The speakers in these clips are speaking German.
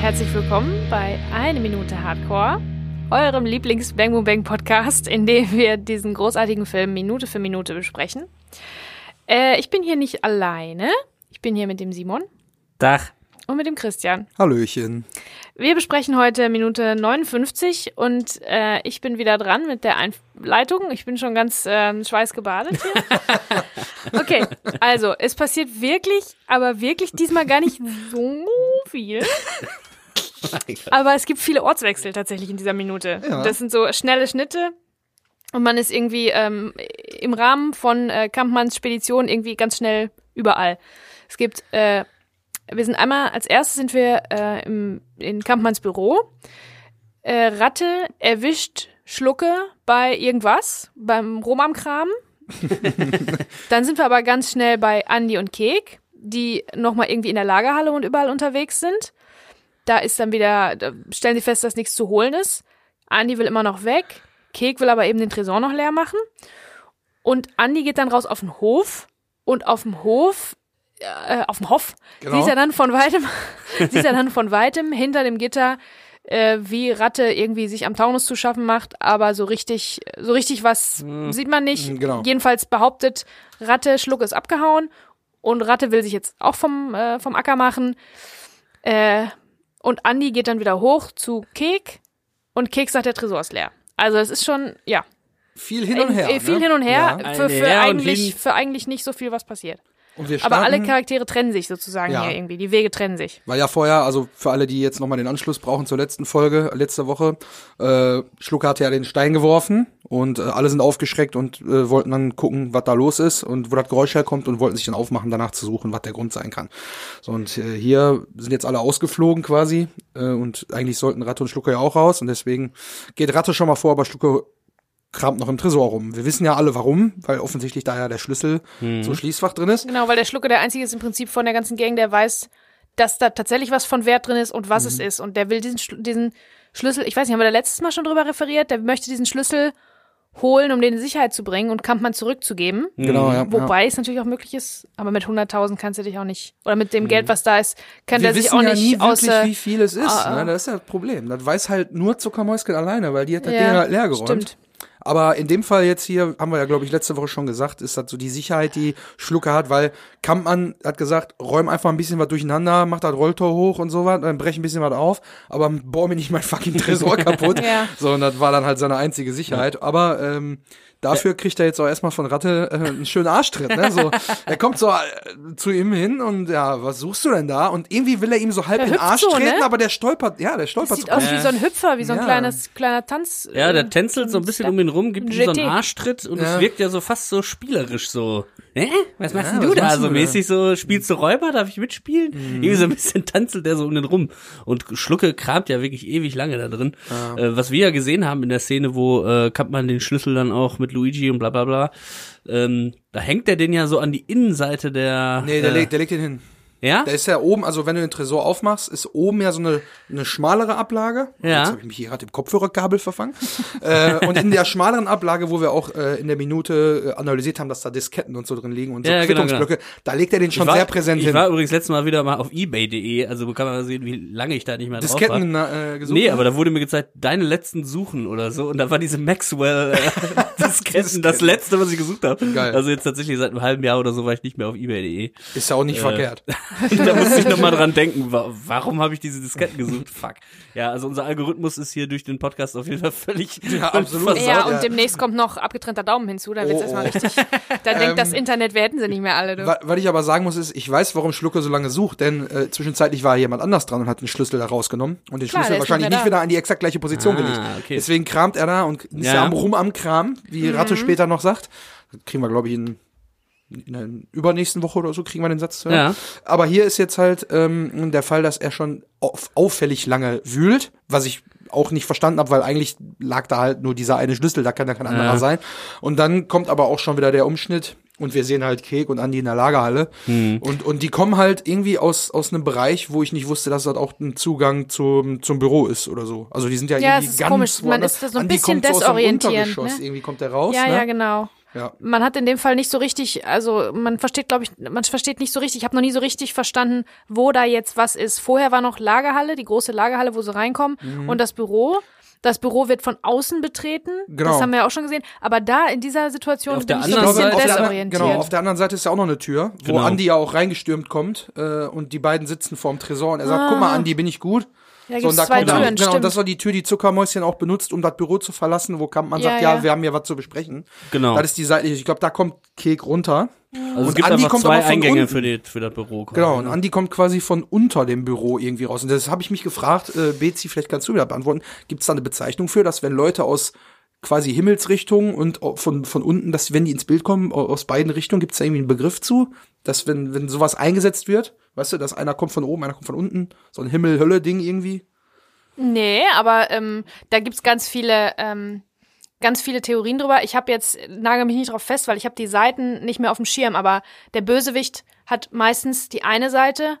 herzlich willkommen bei Eine Minute Hardcore, eurem Lieblings Bang Boom Bang Podcast, in dem wir diesen großartigen Film Minute für Minute besprechen. Äh, ich bin hier nicht alleine. Ich bin hier mit dem Simon Dach. und mit dem Christian. Hallöchen. Wir besprechen heute Minute 59 und äh, ich bin wieder dran mit der Einleitung. Ich bin schon ganz ähm, schweißgebadet hier. Okay, also es passiert wirklich, aber wirklich diesmal gar nicht so viel. Aber es gibt viele Ortswechsel tatsächlich in dieser Minute. Ja. Das sind so schnelle Schnitte. Und man ist irgendwie ähm, im Rahmen von äh, Kampmanns Spedition irgendwie ganz schnell überall. Es gibt, äh, wir sind einmal, als erstes sind wir äh, im, in Kampmanns Büro. Äh, Ratte erwischt Schlucke bei irgendwas, beim Romam-Kram. Dann sind wir aber ganz schnell bei Andi und Kek, die nochmal irgendwie in der Lagerhalle und überall unterwegs sind. Da ist dann wieder, da stellen sie fest, dass nichts zu holen ist. Andi will immer noch weg. Kek will aber eben den Tresor noch leer machen. Und Andi geht dann raus auf den Hof. Und auf dem Hof, äh, auf dem Hof, Genau. sieht er dann von weitem, sieht er dann von weitem hinter dem Gitter, äh, wie Ratte irgendwie sich am Taunus zu schaffen macht, aber so richtig, so richtig was sieht man nicht. Mhm, genau. Jedenfalls behauptet Ratte, Schluck ist abgehauen und Ratte will sich jetzt auch vom, äh, vom Acker machen. Äh, und Andi geht dann wieder hoch zu Kek und Kek sagt, der Tresor ist leer. Also es ist schon, ja, Viel hin und her. äh, viel ne? hin und her, Ja. für, für, eigentlich, für eigentlich nicht so viel, was passiert. Aber alle Charaktere trennen sich sozusagen Ja. hier irgendwie. Die Wege trennen sich. War ja vorher, also für alle, die jetzt nochmal den Anschluss brauchen zur letzten Folge, letzte Woche, äh, Schlucker hatte ja den Stein geworfen und äh, alle sind aufgeschreckt und äh, wollten dann gucken, was da los ist und wo das Geräusch herkommt und wollten sich dann aufmachen, danach zu suchen, was der Grund sein kann. So, und äh, hier sind jetzt alle ausgeflogen quasi äh, und eigentlich sollten Ratte und Schlucker ja auch raus und deswegen geht Ratte schon mal vor, aber Schlucker kramt noch im Tresor rum. Wir wissen ja alle warum, weil offensichtlich da ja der Schlüssel zum Schließfach drin ist. Genau, weil der Schlucke der Einzige ist im Prinzip von der ganzen Gang, der weiß, dass da tatsächlich was von Wert drin ist und was Mhm. es ist. Und der will diesen, diesen Schlüssel, ich weiß nicht, haben wir da letztes Mal schon drüber referiert, der möchte diesen Schlüssel holen, um den in Sicherheit zu bringen und Kampmann zurückzugeben. Genau, ja. ja. Wobei es natürlich auch möglich ist, aber mit 100.000 kannst du dich auch nicht, oder mit dem Geld, was da ist, kann Mhm. Wir der sich wissen auch ja nicht nie wirklich, außer. wie viel es ist. Ah, ah. ne? Das ist ja das Problem. Das weiß halt nur Zuckermäuschen alleine, weil die hat das Ja, Ding halt leer geräumt. stimmt. Aber in dem Fall jetzt hier, haben wir ja, glaube ich, letzte Woche schon gesagt, ist das so die Sicherheit, die Schlucke hat, weil Kampmann hat gesagt, räum einfach ein bisschen was durcheinander, mach das Rolltor hoch und so was, dann brech ein bisschen was auf, aber bau mir nicht mein fucking Tresor kaputt. Ja. So, und das war dann halt seine einzige Sicherheit. Aber ähm, dafür kriegt er jetzt auch erstmal von Ratte äh, einen schönen Arschtritt. Ne? So, er kommt so äh, zu ihm hin und ja, was suchst du denn da? Und irgendwie will er ihm so halb Der in den Arsch so, treten, ne? aber der stolpert, ja, der Das stolpert sieht so. aus wie so ein Hüpfer, wie so ein Ja. kleines, kleiner Tanz. Ja, der tänzelt so ein bisschen um ihn rum, gibt ihm so einen Arschtritt und Ja. es wirkt ja so fast so spielerisch so. Hä? Was machst Ja, denn du was da? So du mäßig so, spielst du Räuber? Darf ich mitspielen? Irgendwie so ein bisschen tanzelt der so um den rum. Und Schlucke kramt ja wirklich ewig lange da drin. Äh, was wir ja gesehen haben in der Szene, wo äh, Kampmann den Schlüssel dann auch mit Luigi und bla bla bla, ähm, da hängt er den ja so an die Innenseite der... Nee, der, äh, legt, der legt den hin. Ja? Da ist ja oben, also wenn du den Tresor aufmachst, ist oben ja so eine, eine schmalere Ablage. Ja. Jetzt habe ich mich hier gerade im Kopfhörerkabel verfangen. äh, und in der schmaleren Ablage, wo wir auch äh, in der Minute äh, analysiert haben, dass da Disketten und so drin liegen und so Ja, genau, Quittungsblöcke, da legt er den schon Ich war- sehr präsent Ich hin. war übrigens letztes Mal wieder mal auf ebay.de, also kann man sehen, wie lange ich da nicht mehr drauf war. Disketten äh, gesucht. Nee, aber da wurde mir gezeigt, deine letzten Suchen oder so. Und da war diese Maxwell äh, Disketten das letzte, was ich gesucht habe. Geil. Also jetzt tatsächlich seit einem halben Jahr oder so war ich nicht mehr auf ebay.de. ist ja auch nicht verkehrt. Da musste ich nochmal dran denken, wa warum habe ich diese Disketten gesucht? Fuck. Ja, also unser Algorithmus ist hier durch den Podcast auf jeden Fall völlig Ja, absolut. versaut. Ja, und demnächst kommt noch abgetrennter Daumen hinzu, dann wird's Oh, erstmal oh. richtig. Dann denkt das Ähm, Internet, wir hätten sie nicht mehr alle. Du. Wa- Was ich aber sagen muss, ist, ich weiß, warum Schlucke so lange sucht, denn äh, zwischenzeitlich war jemand anders dran und hat den Schlüssel da rausgenommen und den Klar, der Schlüssel wahrscheinlich nicht wieder an die exakt gleiche Position Ah, gelegt. okay. Deswegen kramt er da und ist Ja. rum am Kram, wie Mhm. Ratte später noch sagt. Das kriegen wir, glaube ich, in, in der übernächsten Woche oder so kriegen wir den Satz zu hören. Ja. Aber hier ist jetzt halt ähm, der Fall, dass er schon auf, auffällig lange wühlt, was ich auch nicht verstanden habe, weil eigentlich lag da halt nur dieser eine Schlüssel, da kann ja kein anderer Ja. sein. Und dann kommt aber auch schon wieder der Umschnitt und wir sehen halt Kek und Andi in der Lagerhalle. Hm. Und, und die kommen halt irgendwie aus, aus einem Bereich, wo ich nicht wusste, dass das auch ein Zugang zum, zum Büro ist oder so. Also die sind ja, Ja, irgendwie es ist ganz komisch. Man ist da so ein Andi bisschen kommt so ne? Irgendwie kommt der raus. ja, ne? ja, genau. Ja. man hat in dem Fall nicht so richtig, also man versteht, glaube ich, man versteht nicht so richtig, ich habe noch nie so richtig verstanden, wo da jetzt was ist. Vorher war noch Lagerhalle, die große Lagerhalle, wo sie reinkommen Mhm. und das Büro. Das Büro wird von außen betreten. Genau. Das haben wir ja auch schon gesehen. Aber da in dieser Situation Auf bin der ich so ein bisschen Seite- anderen, desorientiert. genau, auf der anderen Seite ist ja auch noch eine Tür, wo Genau. Andi ja auch reingestürmt kommt äh, und die beiden sitzen vorm Tresor und er sagt, guck mal, Andi, bin ich gut? Ja, So, und da zwei kommt dann, Türen, genau, stimmt. das war die Tür, die Zuckermäuschen auch benutzt, um das Büro zu verlassen, wo Kampmann Ja, sagt, ja, ja. wir haben hier was zu besprechen. Genau. Das ist die seitliche, ich glaube, da kommt Kek runter. Also es Und gibt Andi einfach kommt zwei Eingänge unten. für, die, für das Büro. quasi, Genau, und ne? Andi kommt quasi von unter dem Büro irgendwie raus. Und das habe ich mich gefragt, äh, Bezi, vielleicht kannst du mir das beantworten. Gibt es da eine Bezeichnung für, dass wenn Leute aus quasi Himmelsrichtungen und von, von unten, dass wenn die ins Bild kommen, au- aus beiden Richtungen, gibt es da irgendwie einen Begriff zu? Dass wenn, wenn sowas eingesetzt wird, weißt du, dass einer kommt von oben, einer kommt von unten, so ein Himmel-Hölle-Ding irgendwie? Nee, aber ähm, da gibt's ganz viele, ähm, ganz viele Theorien drüber. Ich habe jetzt, nagel mich nicht drauf fest, weil ich habe die Seiten nicht mehr auf dem Schirm, aber der Bösewicht hat meistens die eine Seite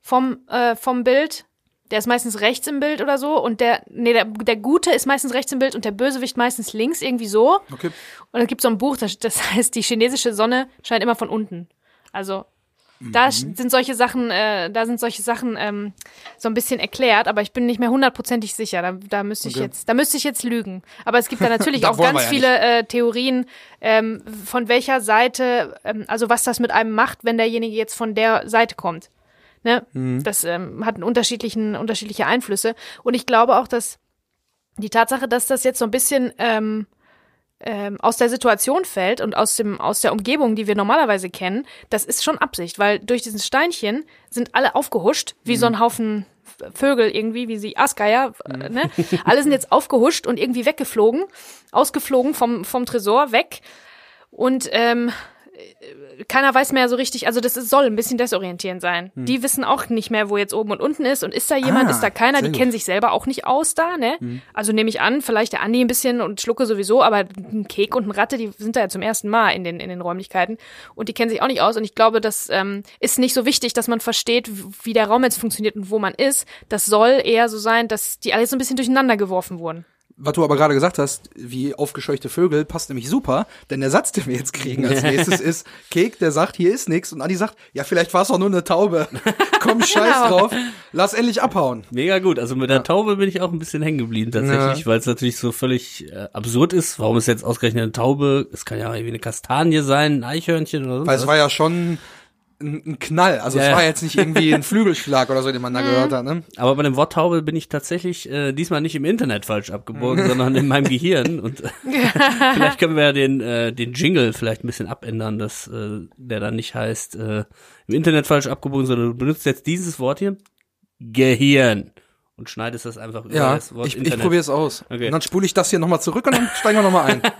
vom, äh, vom Bild. Der ist meistens rechts im Bild oder so und der, nee, der, der Gute ist meistens rechts im Bild und der Bösewicht meistens links, irgendwie so. Okay. Und es gibt so ein Buch, das, das heißt, die chinesische Sonne scheint immer von unten. Also da Mhm. sind solche Sachen, äh, da sind solche Sachen ähm, so ein bisschen erklärt, aber ich bin nicht mehr hundertprozentig sicher. Da, da müsste ich Okay. jetzt, da müsste ich jetzt lügen. Aber es gibt da natürlich auch ganz ja viele äh, Theorien, ähm, von welcher Seite, ähm, also was das mit einem macht, wenn derjenige jetzt von der Seite kommt. Ne? Mhm. Das ähm, hat einen unterschiedlichen, unterschiedliche Einflüsse. Und ich glaube auch, dass die Tatsache, dass das jetzt so ein bisschen ähm, ähm, aus der Situation fällt und aus dem aus der Umgebung, die wir normalerweise kennen, das ist schon Absicht, weil durch diesen Steinchen sind alle aufgehuscht, wie so ein Haufen Vögel irgendwie, wie sie Aasgeier, äh, ne? Alle sind jetzt aufgehuscht und irgendwie weggeflogen, ausgeflogen vom vom Tresor weg und ähm, keiner weiß mehr so richtig, also das ist, soll ein bisschen desorientierend sein. Die wissen auch nicht mehr, wo jetzt oben und unten ist und ist da jemand, Ah, ist da keiner, die gut. kennen sich selber auch nicht aus da, ne? Also nehme ich an, vielleicht der Andi ein bisschen und Schlucke sowieso, aber ein Kek und ein Ratte, die sind da ja zum ersten Mal in den, in den Räumlichkeiten und die kennen sich auch nicht aus und ich glaube, das ähm, ist nicht so wichtig, dass man versteht, wie der Raum jetzt funktioniert und wo man ist. Das soll eher so sein, dass die alle so ein bisschen durcheinander geworfen wurden. Was du aber gerade gesagt hast, wie aufgescheuchte Vögel, passt nämlich super, denn der Satz, den wir jetzt kriegen als nächstes ist, Kek, der sagt, hier ist nix und Andi sagt, ja, vielleicht war es doch nur eine Taube. Komm, scheiß Genau. drauf, lass endlich abhauen. Mega gut. Also mit der Taube bin ich auch ein bisschen hängen geblieben tatsächlich, weil es natürlich so völlig äh, absurd ist. Warum ist jetzt ausgerechnet eine Taube? Es kann ja irgendwie eine Kastanie sein, ein Eichhörnchen oder so. Weil es war ja schon ein, ein Knall, also Ja, es ja. war jetzt nicht irgendwie ein Flügelschlag oder so, den man da gehört hat, ne? Aber bei dem Wort Taube bin ich tatsächlich äh, diesmal nicht im Internet falsch abgebogen, sondern in meinem Gehirn. Und äh, vielleicht können wir ja den, äh, den Jingle vielleicht ein bisschen abändern, dass äh, der dann nicht heißt äh, im Internet falsch abgebogen, sondern du benutzt jetzt dieses Wort hier, Gehirn. Und schneidest das einfach über Ja, das Wort ich, ich Internet. probiere es aus. Okay. Und dann spule ich das hier nochmal zurück und dann steigen wir nochmal ein.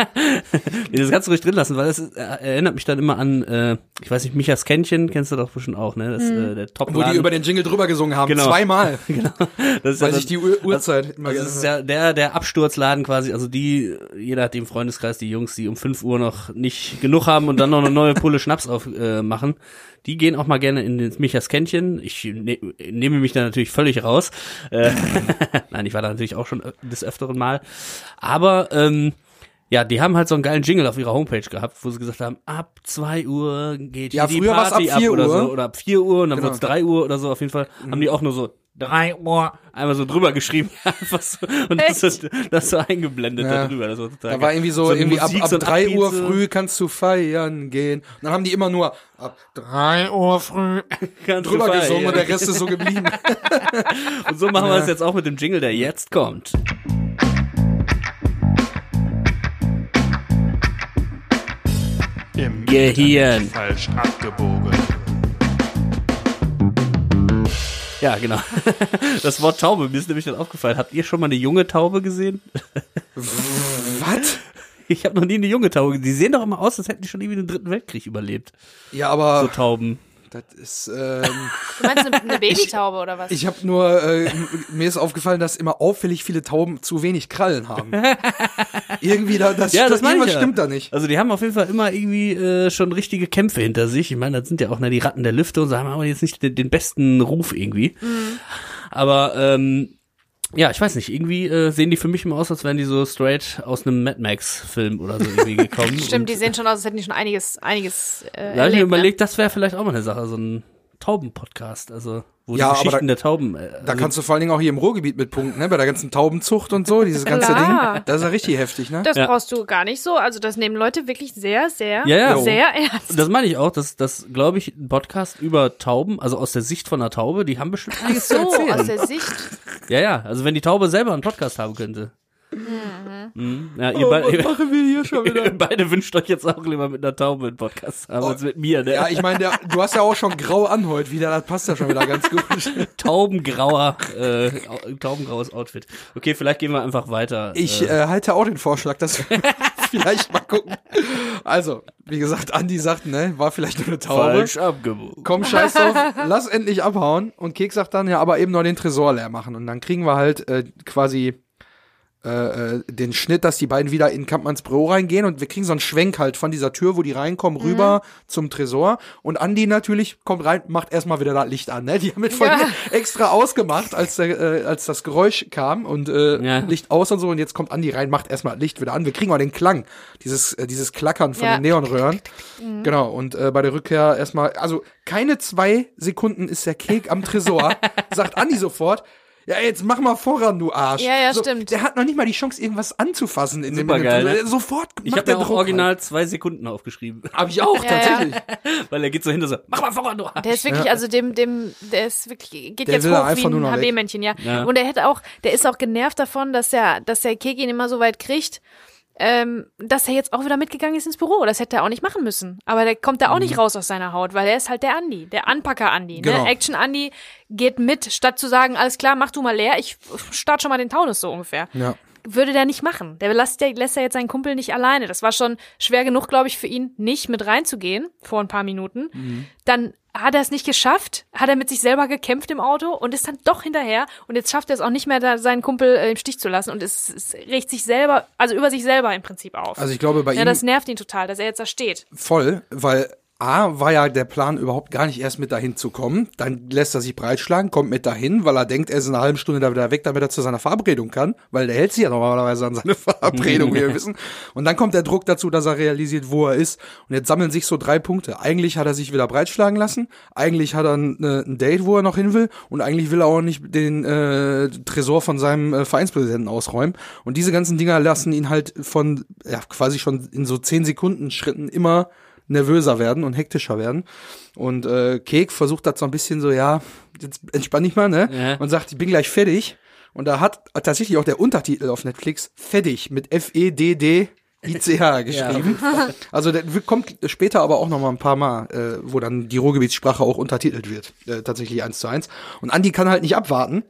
Nee, das kannst du ruhig drin lassen, weil das äh, erinnert mich dann immer an, äh, ich weiß nicht, Michas Kännchen kennst du doch bestimmt auch, ne? Das, äh, der top Wo die über den Jingle drüber gesungen haben, Genau. zweimal. das ist Weil ja ich die Uhr, Uhrzeit immer Also gerne das ist ja der, der Absturzladen quasi, also die, jeder hat im Freundeskreis, die Jungs, die um 5 Uhr noch nicht genug haben und dann noch eine neue Pulle Schnaps aufmachen, äh, machen, die gehen auch mal gerne in den Michas Kännchen. Ich ne, nehme mich da natürlich völlig raus. Äh, Nein, ich war da natürlich auch schon des öfteren Mal. Aber ähm, ja, die haben halt so einen geilen Jingle auf ihrer Homepage gehabt, wo sie gesagt haben, ab 2 Uhr geht Ja, die Party ab 4 ab oder Uhr. so. Oder ab 4 Uhr und dann Genau. wird's 3 Uhr oder so. Auf jeden Fall haben die auch nur so 3 Uhr einmal so drüber geschrieben. Einfach so, und das, ist, das so eingeblendet Ja. da drüber. Das war total Da war geil. irgendwie so, eine irgendwie ab, Musik, ab so ein drei Uhr Upbeat, so. früh kannst du feiern gehen. Und dann haben die immer nur ab drei Uhr früh drüber feiern. gesungen und der Rest ist so geblieben. Und so machen wir es jetzt auch mit dem Jingle, der jetzt kommt. Im Gehirn. falsch abgebogen. Ja, genau. Das Wort Taube, mir ist nämlich dann aufgefallen. Habt ihr schon mal eine junge Taube gesehen? Was? Ich habe noch nie eine junge Taube gesehen. Die sehen doch immer aus, als hätten die schon irgendwie den dritten Weltkrieg überlebt. Ja, So aber Tauben. Das ist, ähm, Du meinst eine, eine Babytaube oder was? ich habe nur, äh, mir ist aufgefallen, dass immer auffällig viele Tauben zu wenig Krallen haben. Irgendwie, da, das, Ja, stimmt, das ich irgendwas ja. stimmt da nicht. Also die haben auf jeden Fall immer irgendwie äh, schon richtige Kämpfe hinter sich. Ich meine, das sind ja auch ne, die Ratten der Lüfte und so haben aber jetzt nicht den, den besten Ruf irgendwie. Aber ähm, Ja, ich weiß nicht, irgendwie äh, sehen die für mich immer aus, als wären die so straight aus einem Mad Max-Film oder so irgendwie gekommen. Stimmt, die sehen schon aus, als hätten die schon einiges, einiges äh, Da habe ich mir ne? überlegt, das wäre vielleicht auch mal eine Sache, so ein Tauben-Podcast, also wo Ja, die aber Geschichten da- der Tauben. Äh, Da also, kannst du vor allen Dingen auch hier im Ruhrgebiet mit punkten, ne? Bei der ganzen Taubenzucht und so, dieses ganze Klar. Ding. Das ist ja richtig heftig, ne? Das Ja. brauchst du gar nicht so. Also das nehmen Leute wirklich sehr, sehr, Ja, ja. sehr ernst. das meine ich auch, dass das, glaube ich, ein Podcast über Tauben, also aus der Sicht von einer Taube, die haben bestimmt einiges zu so, aus erzählen. der Sicht. Ja, ja, also wenn die Taube selber einen Podcast haben könnte. Mhm. Ja, ihr, beide, ihr, machen wir hier schon ihr beide wünscht euch jetzt auch lieber mit einer Taube einen Podcast haben als mit mir, ne? Ja, ich meine, du hast ja auch schon grau an heute wieder, das passt ja schon wieder ganz gut. Taubengrauer, äh, au- taubengraues Outfit. Okay, vielleicht gehen wir einfach weiter. Ich äh, äh, halte auch den Vorschlag, dass wir vielleicht mal gucken. Also, wie gesagt, Andi sagt, ne, war vielleicht nur eine Taube. falsch abgebogen. Komm, scheiß drauf, lass endlich abhauen. Und Kek sagt dann, ja, aber eben noch den Tresor leer machen. Und dann kriegen wir halt äh, quasi äh, äh, den Schnitt, dass die beiden wieder in Kampmanns Büro reingehen und wir kriegen so einen Schwenk halt von dieser Tür, wo die reinkommen, rüber zum Tresor. Und Andi natürlich kommt rein, macht erstmal wieder das Licht an. Ne? Die haben mit von Ja. extra ausgemacht, als, der, äh, als das Geräusch kam und äh, Ja. Licht aus und so. Und jetzt kommt Andi rein, macht erstmal Licht wieder an. Wir kriegen auch den Klang, dieses, äh, dieses Klackern von Ja. den Neonröhren. Genau, und äh, bei der Rückkehr erstmal, also keine zwei Sekunden ist der Kek am Tresor, sagt Andi sofort, ja, jetzt mach mal voran, du Arsch. Ja, ja, so, stimmt. Der hat noch nicht mal die Chance, irgendwas anzufassen in dem, in dem Supergeil, Tresor. ne? Sofort Ich habe der mir auch Druck original zwei Sekunden aufgeschrieben. Halt. Hab ich auch, Ja, ja. tatsächlich. Weil er geht so hinter so, mach mal voran, du Der ist wirklich, also dem, dem, der ist wirklich, geht Der jetzt hoch einfach wie nur ein. HB-Männchen, ja. Ja. Und er hätte auch, der ist auch genervt davon, dass er, dass der Kek ihn immer so weit kriegt, ähm, dass er jetzt auch wieder mitgegangen ist ins Büro. Das hätte er auch nicht machen müssen. Aber der kommt da auch nicht raus aus seiner Haut, weil er ist halt der Andi, der Anpacker-Andi. Mhm. Genau. Ne? Action-Andi geht mit, statt zu sagen, alles klar, mach du mal leer, ich start schon mal den Taunus so ungefähr. Ja. Würde der nicht machen. Der lässt, der lässt ja jetzt seinen Kumpel nicht alleine. Das war schon schwer genug, glaube ich, für ihn, nicht mit reinzugehen vor ein paar Minuten. Mhm. Dann hat er es nicht geschafft, hat er mit sich selber gekämpft im Auto und ist dann doch hinterher und jetzt schafft er es auch nicht mehr, da seinen Kumpel äh, im Stich zu lassen und es, es regt sich selber, also über sich selber im Prinzip auf. Also ich glaube, bei ja, ihm das nervt ihn total, dass er jetzt da steht. voll, weil A, war ja der Plan überhaupt gar nicht erst mit dahin zu kommen. Dann lässt er sich breitschlagen, kommt mit dahin, weil er denkt, er ist in einer halben Stunde da wieder weg, damit er zu seiner Verabredung kann, weil der hält sich ja normalerweise an seine Verabredung, wie wir wissen. Und dann kommt der Druck dazu, dass er realisiert, wo er ist. Und jetzt sammeln sich so drei Punkte. Eigentlich hat er sich wieder breitschlagen lassen, eigentlich hat er ein, äh, ein Date, wo er noch hin will, und eigentlich will er auch nicht den äh, Tresor von seinem äh, Vereinspräsidenten ausräumen. Und diese ganzen Dinger lassen ihn halt von, ja, quasi schon in so zehn Sekunden Schritten immer nervöser werden und hektischer werden. Und äh, Kek versucht das so ein bisschen so, ja, jetzt entspann dich mal, ne? Ja. Und sagt, ich bin gleich fertig. Und da hat tatsächlich auch der Untertitel auf Netflix fertig mit F-E-D-D. ICH geschrieben. Also der kommt später aber auch noch mal ein paar Mal, äh, wo dann die Ruhrgebietssprache auch untertitelt wird, äh, tatsächlich eins zu eins. Und Andi kann halt nicht abwarten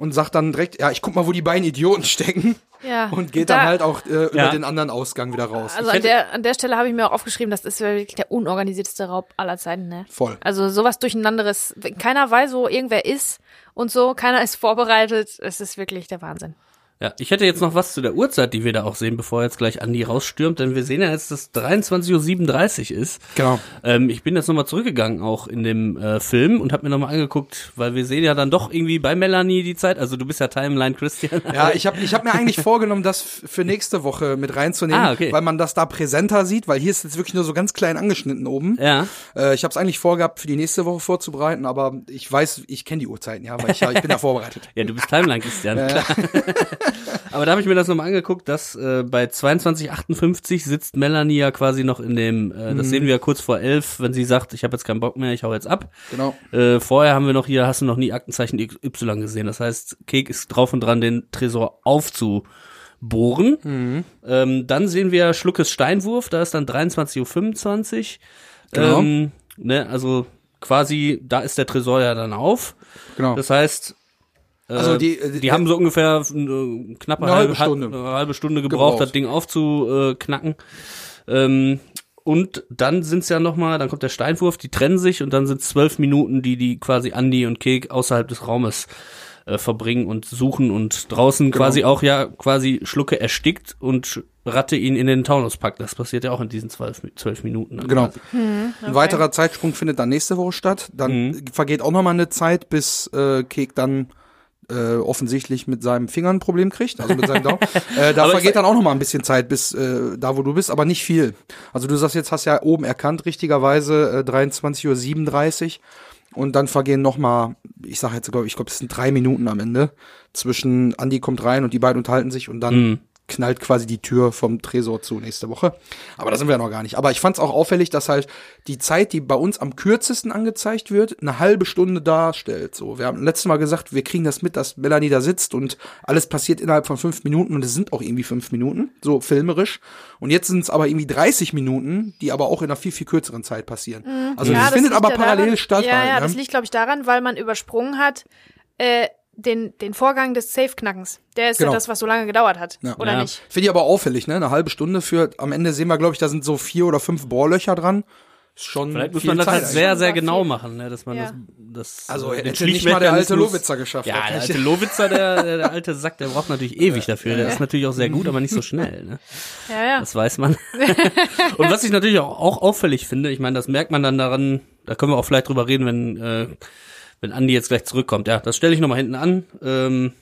und sagt dann direkt, ja, ich guck mal, wo die beiden Idioten stecken Ja. und geht Da- dann halt auch äh, über Ja. den anderen Ausgang wieder raus. Also an der, an der Stelle habe ich mir auch aufgeschrieben, das ist wirklich der unorganisierteste Raub aller Zeiten, ne? Voll. Also sowas Durcheinanderes. Keiner weiß, wo irgendwer ist und so, keiner ist vorbereitet. Es ist wirklich der Wahnsinn. Ja, ich hätte jetzt noch was zu der Uhrzeit, die wir da auch sehen, bevor jetzt gleich Andi rausstürmt, denn wir sehen ja jetzt, dass 23.37 Uhr ist. Genau. Ähm, ich bin jetzt nochmal zurückgegangen auch in dem äh, Film und habe mir nochmal angeguckt, weil wir sehen ja dann doch irgendwie bei Melanie die Zeit, also du bist ja Timeline Christian. Ja, ich habe ich hab mir eigentlich vorgenommen, das für nächste Woche mit reinzunehmen, Ah, okay. weil man das da präsenter sieht, weil hier ist jetzt wirklich nur so ganz klein angeschnitten oben. Ja. Äh, ich habe es eigentlich vorgehabt, für die nächste Woche vorzubereiten, aber ich weiß, ich kenne die Uhrzeiten, ja, weil ich, ja, ich bin ja vorbereitet. Ja, du bist Timeline Christian, klar. Aber da habe ich mir das nochmal angeguckt, dass äh, bei 22.58 sitzt Melanie ja quasi noch in dem, äh, das sehen wir ja kurz vor elf, wenn sie sagt, ich habe jetzt keinen Bock mehr, ich hau jetzt ab. Genau. Äh, vorher haben wir noch hier, hast du noch nie Aktenzeichen Y gesehen. Das heißt, Kek ist drauf und dran, den Tresor aufzubohren. Ähm, dann sehen wir Schluckes Steinwurf, da ist dann 23.25 Uhr. Genau. Ähm, ne, also quasi, da ist der Tresor ja dann auf. Genau. Das heißt, Also die- äh, die haben so ungefähr eine knappe Eine halbe halbe, Stunde. Eine halbe Stunde gebraucht, Gebraucht. das Ding aufzuknacken. Ähm, und dann sind's ja noch mal, dann kommt der Steinwurf, die trennen sich und dann sind zwölf Minuten, die die quasi Andi und Kek außerhalb des Raumes äh, verbringen und suchen und draußen Genau. quasi auch ja quasi Schlucke erstickt und Ratte ihn in den Taunus packt. Das passiert ja auch in diesen zwölf, zwölf Minuten. Genau. quasi. Ein weiterer Zeitsprung findet dann nächste Woche statt. Dann vergeht auch noch mal eine Zeit, bis äh, Kek dann äh, offensichtlich mit seinem Finger ein Problem kriegt, also mit seinem Daumen. äh, da vergeht dann auch noch mal ein bisschen Zeit bis äh, da, wo du bist, aber nicht viel. Also du sagst jetzt, hast ja oben erkannt, richtigerweise äh, 23.37 Uhr und dann vergehen noch mal, ich sage jetzt, glaube ich, glaube, es sind drei Minuten am Ende zwischen Andi kommt rein und die beiden unterhalten sich und dann Mhm. Knallt quasi die Tür vom Tresor zu nächste Woche. Aber da sind wir ja noch gar nicht. Aber ich fand es auch auffällig, dass halt die Zeit, die bei uns am kürzesten angezeigt wird, eine halbe Stunde darstellt. So, wir haben letztes Mal gesagt, wir kriegen das mit, dass Melanie da sitzt und alles passiert innerhalb von fünf Minuten und es sind auch irgendwie fünf Minuten, so filmerisch. Und jetzt sind es aber irgendwie 30 Minuten, die aber auch in einer viel, viel kürzeren Zeit passieren. Also Ja, das das findet aber parallel daran, statt. Ja, halt, ja, ne? das liegt, glaube ich, daran, weil man übersprungen hat, äh, den, den Vorgang des Safe-Knackens. Der ist Genau. ja das, was so lange gedauert hat. Ja. Oder Ja. nicht? Finde ich aber auffällig, ne? Eine halbe Stunde für, am Ende sehen wir, glaube ich, da sind so vier oder fünf Bohrlöcher dran. Ist schon Vielleicht muss man das Zeit halt sehr, sehr genau viel. machen, ne? dass man Ja. das, das Also äh, hätte nicht mal der alte Lowitzer geschafft. Ja, der alte Lowitzer, der, der, der alte Sack, der braucht natürlich ewig dafür. Der ist natürlich auch sehr gut, aber nicht so schnell. Ne? Ja, ja. Das weiß man. Und was ich natürlich auch, auch auffällig finde, ich meine, das merkt man dann daran, da können wir auch vielleicht drüber reden, wenn, äh, wenn Andi jetzt gleich zurückkommt. Ja, das stelle ich nochmal hinten an. Ähm,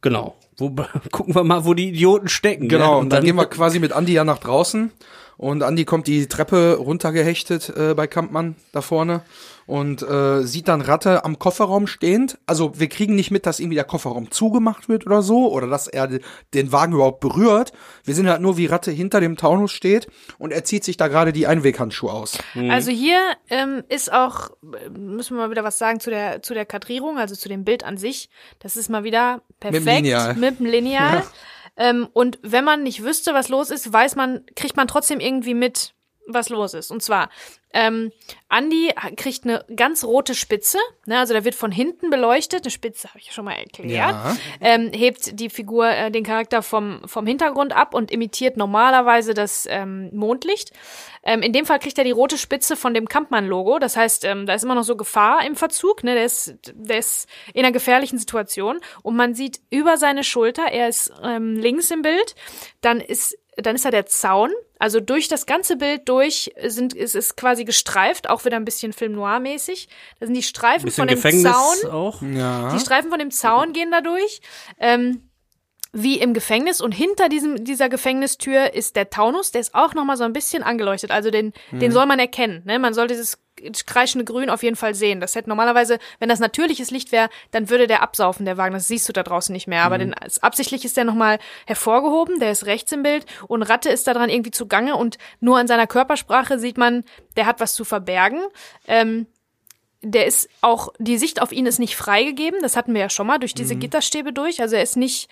genau. Wo, gucken wir mal, wo die Idioten stecken. Genau, ne? und dann gehen wir quasi mit Andi ja nach draußen. Und Andi kommt die Treppe runtergehechtet äh, bei Kampmann da vorne und äh, sieht dann Ratte am Kofferraum stehend. Also wir kriegen nicht mit, dass irgendwie der Kofferraum zugemacht wird oder so oder dass er de- den Wagen überhaupt berührt. Wir sehen halt nur, wie Ratte hinter dem Taunus steht und er zieht sich da gerade die Einweghandschuhe aus. Also hier ähm, ist auch, müssen wir mal wieder was sagen zu der, zu der Kadrierung, also zu dem Bild an sich. Das ist mal wieder perfekt. dem Lineal. Mit dem Lineal. Ähm, und wenn man nicht wüsste, was los ist, weiß man, kriegt man trotzdem irgendwie mit, was los ist. Und zwar, ähm, Andy kriegt eine ganz rote Spitze, ne, also da wird von hinten beleuchtet, eine Spitze habe ich ja schon mal erklärt, Ja. ähm, hebt die Figur, äh, den Charakter vom, vom Hintergrund ab und imitiert normalerweise das ähm, Mondlicht. Ähm, in dem Fall kriegt er die rote Spitze von dem Kampmann-Logo, das heißt, ähm, da ist immer noch so Gefahr im Verzug, ne, der ist, der ist in einer gefährlichen Situation. Und man sieht über seine Schulter, er ist ähm, links im Bild, dann ist dann ist da der Zaun. Also durch das ganze Bild durch sind, ist es quasi gestreift, auch wieder ein bisschen Film noir mäßig. Da sind die Streifen bisschen von dem Gefängnis Zaun. auch. Ja. Die Streifen von dem Zaun gehen da durch. Ähm, wie im Gefängnis und hinter diesem dieser Gefängnistür ist der Taunus, der ist auch noch mal so ein bisschen angeleuchtet. Also den den soll man erkennen, ne? Man soll dieses kreischende Grün auf jeden Fall sehen. Das hätte normalerweise, wenn das natürliches Licht wäre, dann würde der absaufen der Wagen. Das siehst du da draußen nicht mehr. Aber den, absichtlich ist der noch mal hervorgehoben. Der ist rechts im Bild und Ratte ist da dran irgendwie zugange und nur an seiner Körpersprache sieht man, der hat was zu verbergen. Ähm, der ist auch, die Sicht auf ihn ist nicht freigegeben, das hatten wir ja schon mal durch diese Gitterstäbe durch, also er ist nicht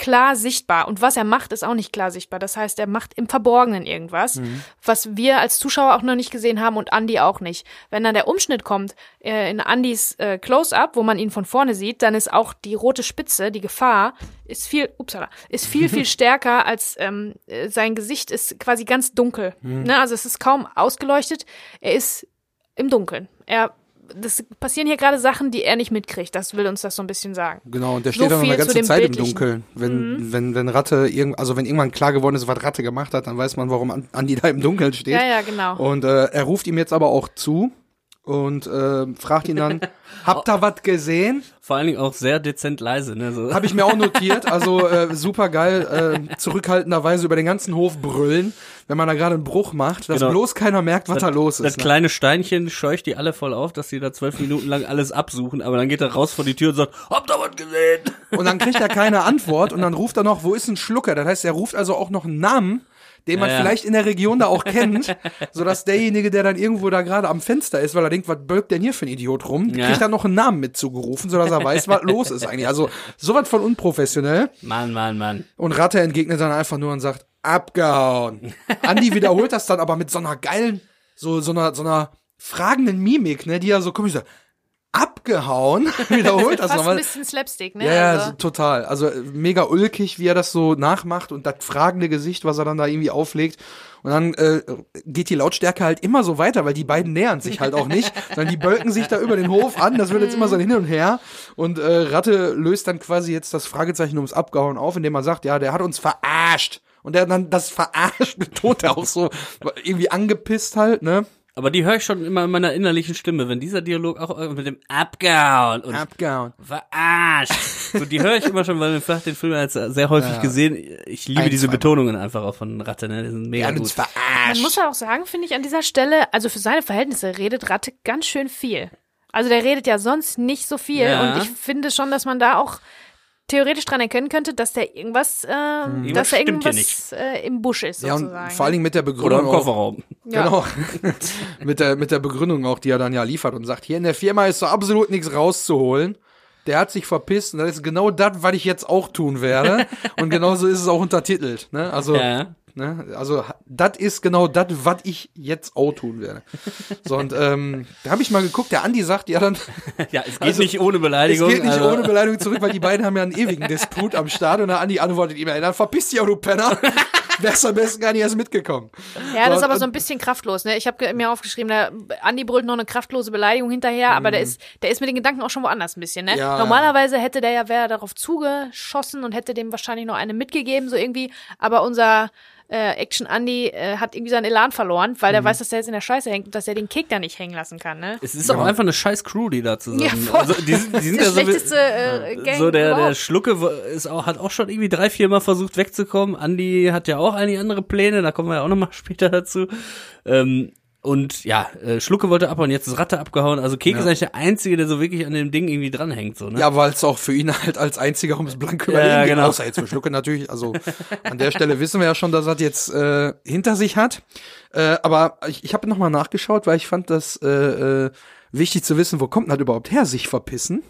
klar sichtbar und was er macht, ist auch nicht klar sichtbar. Das heißt, er macht im Verborgenen irgendwas, was wir als Zuschauer auch noch nicht gesehen haben und Andy auch nicht. Wenn dann der Umschnitt kommt äh, in Andys äh, Close-up, wo man ihn von vorne sieht, dann ist auch die rote Spitze, die Gefahr, ist viel, upsala, ist viel viel stärker als ähm, äh, sein Gesicht ist quasi ganz dunkel. Ne? Also es ist kaum ausgeleuchtet. Er ist im Dunkeln. Er das passieren hier gerade Sachen, die er nicht mitkriegt. Das will uns das so ein bisschen sagen. Genau, und der So steht dann noch viel eine ganze Zeit im Bildlichen. Mhm. Dunkeln. Wenn, wenn, wenn Ratte irgend, also wenn irgendwann klar geworden ist, was Ratte gemacht hat, dann weiß man, warum An- Andi da im Dunkeln steht. Ja, ja, genau. Und äh, er ruft ihm jetzt aber auch zu und äh, fragt ihn dann, habt ihr was gesehen? Vor allen Dingen auch sehr dezent leise. Ne? So. Habe ich mir auch notiert. Also äh, super geil, äh, zurückhaltenderweise über den ganzen Hof brüllen, wenn man da gerade einen Bruch macht, dass Genau. bloß keiner merkt, was da los Das ist. ne? kleine Steinchen scheucht die alle voll auf, dass sie da zwölf Minuten lang alles absuchen, aber dann geht er raus vor die Tür und sagt, habt ihr was gesehen? Und dann kriegt er keine Antwort und dann ruft er noch, wo ist ein Schlucker? Das heißt, er ruft also auch noch einen Namen, den man Ja, ja. vielleicht in der Region da auch kennt, sodass derjenige, der dann irgendwo da gerade am Fenster ist, weil er denkt, was bölkt denn hier für ein Idiot rum, Ja. kriegt dann noch einen Namen mit zugerufen, sodass er weiß, was los ist eigentlich. Also sowas von unprofessionell. Mann, Mann, Mann. Und Ratte entgegnet dann einfach nur und sagt, abgehauen. Andi wiederholt das dann aber mit so einer geilen, so, so einer, so einer fragenden Mimik, ne, die er so komisch sagt, abgehauen, wiederholt das ein nochmal. bisschen Slapstick, ne? Ja, ja, also, so, total. Also äh, mega ulkig, wie er das so nachmacht und das fragende Gesicht, was er dann da irgendwie auflegt. Und dann äh, geht die Lautstärke halt immer so weiter, weil die beiden nähern sich halt auch nicht, sondern die bölken sich da über den Hof an. Das wird jetzt immer so ein hin und her. Und äh, Ratte löst dann quasi jetzt das Fragezeichen ums Abgehauen auf, indem er sagt, ja, der hat uns verarscht. Und der dann das verarscht betont er auch so irgendwie angepisst halt, ne? Aber die höre ich schon immer in meiner innerlichen Stimme, wenn dieser Dialog auch äh, mit dem abgehauen und Abgehauen. verarscht. So, die höre ich immer schon, weil ich den Film jetzt sehr häufig Ja. gesehen. Ich liebe Ein, diese. Betonungen einfach auch von Ratte, ne? Die sind mega Ja, gut. Man muss ja auch sagen, finde ich an dieser Stelle, also für seine Verhältnisse redet Ratte ganz schön viel. Also der redet ja sonst nicht so viel Ja. und ich finde schon, dass man da auch theoretisch dran erkennen könnte, dass der irgendwas, ähm, Irgendwas dass da hier irgendwas äh, im Busch ist Ja, sozusagen. und vor allen Dingen mit der Oder Begründung im auch, Kofferraum. Ja. Genau. mit der, mit der Begründung auch, die er dann ja liefert und sagt, hier in der Firma ist so absolut nichts rauszuholen. Der hat sich verpisst und das ist genau das, was ich jetzt auch tun werde. und genauso ist es auch untertitelt. Ne? Also, Ja. ne? also das ist genau das, was ich jetzt auch tun werde. So, und ähm, da habe ich mal geguckt, der Andi sagt ja dann, Ja, es geht Also, nicht ohne es Beleidigung. geht nicht also- ohne Beleidigung zurück, weil die beiden haben ja einen ewigen Disput am Start und der Andi antwortet ihm, ey, dann verpiss dich auch, du Penner. Wärst am besten gar nicht erst mitgekommen. Ja, das ist aber so ein bisschen kraftlos. Ne? Ich habe mir aufgeschrieben, der Andi brüllt noch eine kraftlose Beleidigung hinterher, aber der ist, der ist mit den Gedanken auch schon woanders ein bisschen. Ne? Mhm. Ja. Normalerweise hätte der ja wäre darauf zugeschossen und hätte dem wahrscheinlich noch eine mitgegeben, so irgendwie. Aber unser äh, Action Andi äh, hat irgendwie seinen Elan verloren, weil Mhm. der weiß, dass der jetzt in der Scheiße hängt und dass er den Kick da nicht hängen lassen kann. Ne? Es ist auch einfach eine scheiß Crew, die da zusammen. Ja, voll. also, die, sind- die sind Das ja so, schlechteste äh, Gang so der, der. Schlucke ist auch, hat auch schon irgendwie drei, vier Mal versucht wegzukommen. Andi hat ja auch einige andere Pläne, da kommen wir ja auch nochmal später dazu. Ähm, und ja, äh, Schlucke wollte abhauen, jetzt ist Ratte abgehauen. Also Kek ist eigentlich der Einzige, der so wirklich an dem Ding irgendwie dranhängt. So, ne? Ja, weil es auch für ihn halt als einziger ums blanke Ja, Überleben geht. genau. Außer jetzt für Schlucke natürlich. Also an der Stelle wissen wir ja schon, dass er das jetzt äh, hinter sich hat. Äh, aber ich, ich habe nochmal nachgeschaut, weil ich fand das äh, äh, wichtig zu wissen, wo kommt denn das überhaupt her, sich verpissen?